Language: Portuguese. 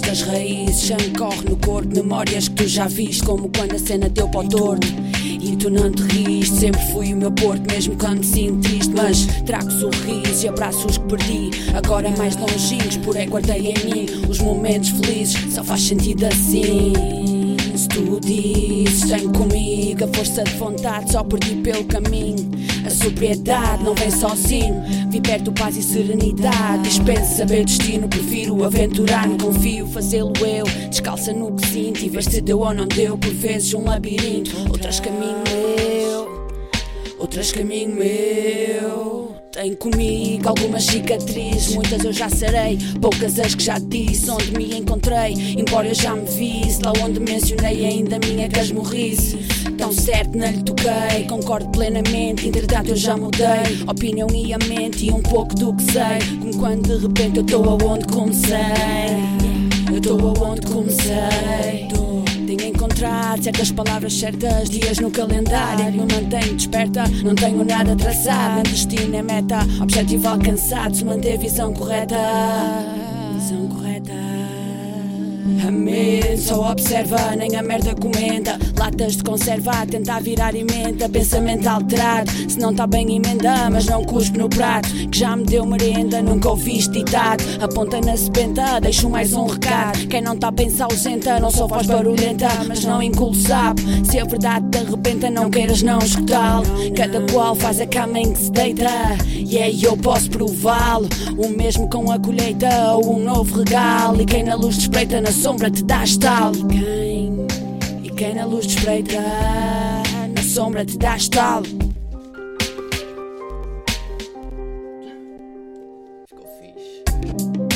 das raízes. Sangue corre no corpo, memórias que tu já viste, como quando a cena deu para o torto. E tu não te riste, sempre fui o meu porto, mesmo quando me sinto triste. Mas trago sorrisos e abraços que perdi, agora mais longínquos, porém guardei em mim os momentos felizes. Só faz sentido assim. Se tu dizes, tem comigo a força de vontade, só perdi pelo caminho. A sobriedade não vem sozinho, vi perto paz e serenidade. Dispenso saber destino, prefiro aventurar-me, confio fazê-lo eu. Descalça no que sinto e ver se deu ou não deu. Por vezes um labirinto, outras caminho meu, outras caminho meu. Tenho comigo algumas cicatrizes, muitas eu já sarei, poucas as que já disse, onde me encontrei, embora eu já me visse, lá onde mencionei ainda minha casmurrice. Tão certo não lhe toquei, concordo plenamente, entretanto eu já mudei, opinião e a mente e um pouco do que sei, como quando de repente eu estou aonde comecei, eu estou aonde comecei. Encontrado certas palavras certas, dias no calendário. Me mantenho desperta, não tenho nada traçado. Meu destino é meta, objetivo alcançado. Se manter visão correta. Visão correta. A mente só observa, nem a merda comenta. Latas de conserva, a tentar virar emenda. Pensamento alterado, se não tá bem emenda, mas não cuspe no prato. Que já me deu merenda, nunca ouviste ditado. Aponta na sebenta, deixo mais um recado. Quem não tá bem se ausenta, não só faz barulhenta, mas não enculo sabe. Se a verdade de arrebenta, não queiras não escutá-lo. Cada qual faz a cama em que se deita. E aí eu posso prová-lo. O mesmo com a colheita ou um novo regalo. E quem na luz despreita, na sombra te dá estalo. E quem, e quem na luz despreita, na sombra te dá estalo. Ficou fixe.